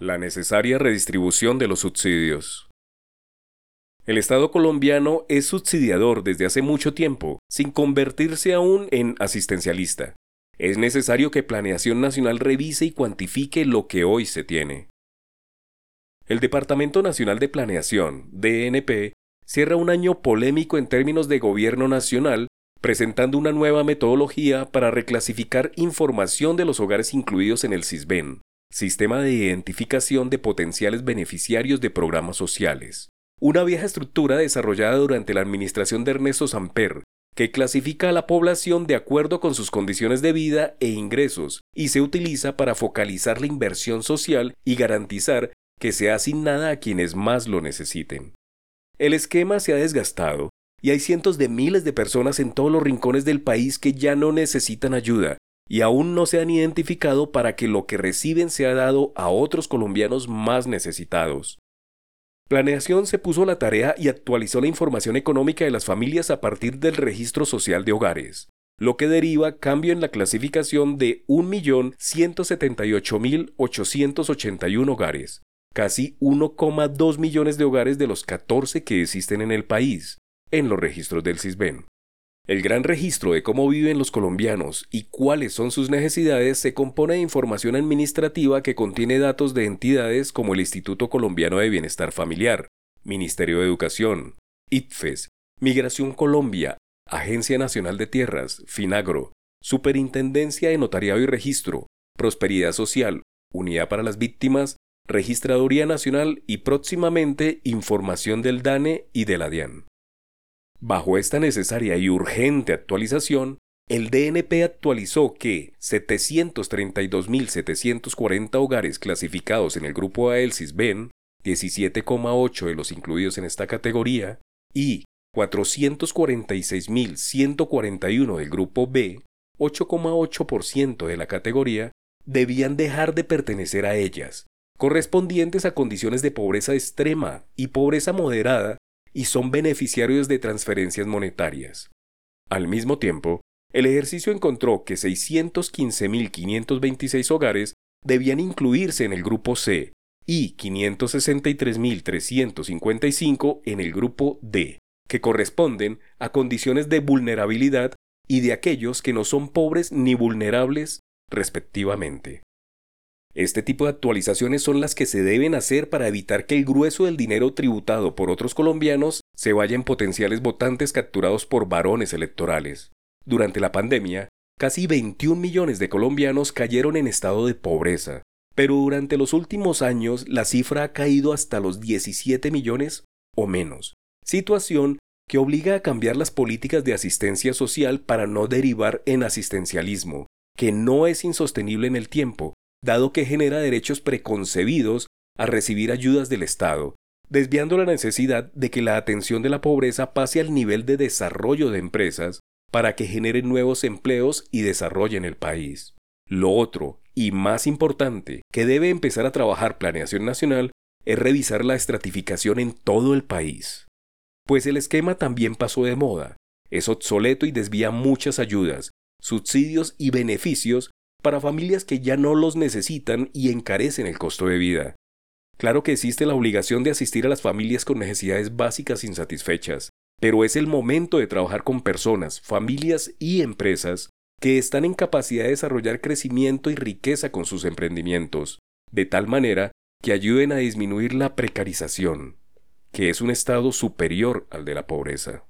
La necesaria redistribución de los subsidios. El Estado colombiano es subsidiador desde hace mucho tiempo, sin convertirse aún en asistencialista. Es necesario que Planeación Nacional revise y cuantifique lo que hoy se tiene. El Departamento Nacional de Planeación, DNP, cierra un año polémico en términos de gobierno nacional, presentando una nueva metodología para reclasificar información de los hogares incluidos en el CISBEN, Sistema de Identificación de Potenciales Beneficiarios de Programas Sociales. Una vieja estructura desarrollada durante la administración de Ernesto Samper, que clasifica a la población de acuerdo con sus condiciones de vida e ingresos y se utiliza para focalizar la inversión social y garantizar que sea asignada a quienes más lo necesiten. El esquema se ha desgastado y hay cientos de miles de personas en todos los rincones del país que ya no necesitan ayuda y aún no se han identificado para que lo que reciben sea dado a otros colombianos más necesitados. Planeación se puso la tarea y actualizó la información económica de las familias a partir del registro social de hogares, lo que deriva cambio en la clasificación de 1.178.881 hogares, casi 1,2 millones de hogares de los 14 que existen en el país, en los registros del CISBEN. El gran registro de cómo viven los colombianos y cuáles son sus necesidades se compone de información administrativa que contiene datos de entidades como el Instituto Colombiano de Bienestar Familiar, Ministerio de Educación, ITFES, Migración Colombia, Agencia Nacional de Tierras, FINAGRO, Superintendencia de Notariado y Registro, Prosperidad Social, Unidad para las Víctimas Registraduría Nacional y próximamente información del DANE y de la DIAN. Bajo esta necesaria y urgente actualización, el DNP actualizó que 732.740 hogares clasificados en el grupo A del CISBEN, 17,8 de los incluidos en esta categoría, y 446.141 del grupo B, 8,8% de la categoría, debían dejar de pertenecer a ellas, correspondientes a condiciones de pobreza extrema y pobreza moderada y son beneficiarios de transferencias monetarias. Al mismo tiempo, el ejercicio encontró que 615.526 hogares debían incluirse en el grupo C y 563.355 en el grupo D, que corresponden a condiciones de vulnerabilidad y de aquellos que no son pobres ni vulnerables, respectivamente. Este tipo de actualizaciones son las que se deben hacer para evitar que el grueso del dinero tributado por otros colombianos se vaya en potenciales votantes capturados por varones electorales. Durante la pandemia, casi 21 millones de colombianos cayeron en estado de pobreza, pero durante los últimos años la cifra ha caído hasta los 17 millones o menos, situación que obliga a cambiar las políticas de asistencia social para no derivar en asistencialismo, que no es insostenible en el tiempo dado que genera derechos preconcebidos a recibir ayudas del Estado, desviando la necesidad de que la atención de la pobreza pase al nivel de desarrollo de empresas para que generen nuevos empleos y desarrollen el país. Lo otro, y más importante, que debe empezar a trabajar Planeación Nacional es revisar la estratificación en todo el país. Pues el esquema también pasó de moda, es obsoleto y desvía muchas ayudas, subsidios y beneficios para familias que ya no los necesitan y encarecen el costo de vida. Claro que existe la obligación de asistir a las familias con necesidades básicas insatisfechas, pero es el momento de trabajar con personas, familias y empresas que están en capacidad de desarrollar crecimiento y riqueza con sus emprendimientos, de tal manera que ayuden a disminuir la precarización, que es un estado superior al de la pobreza.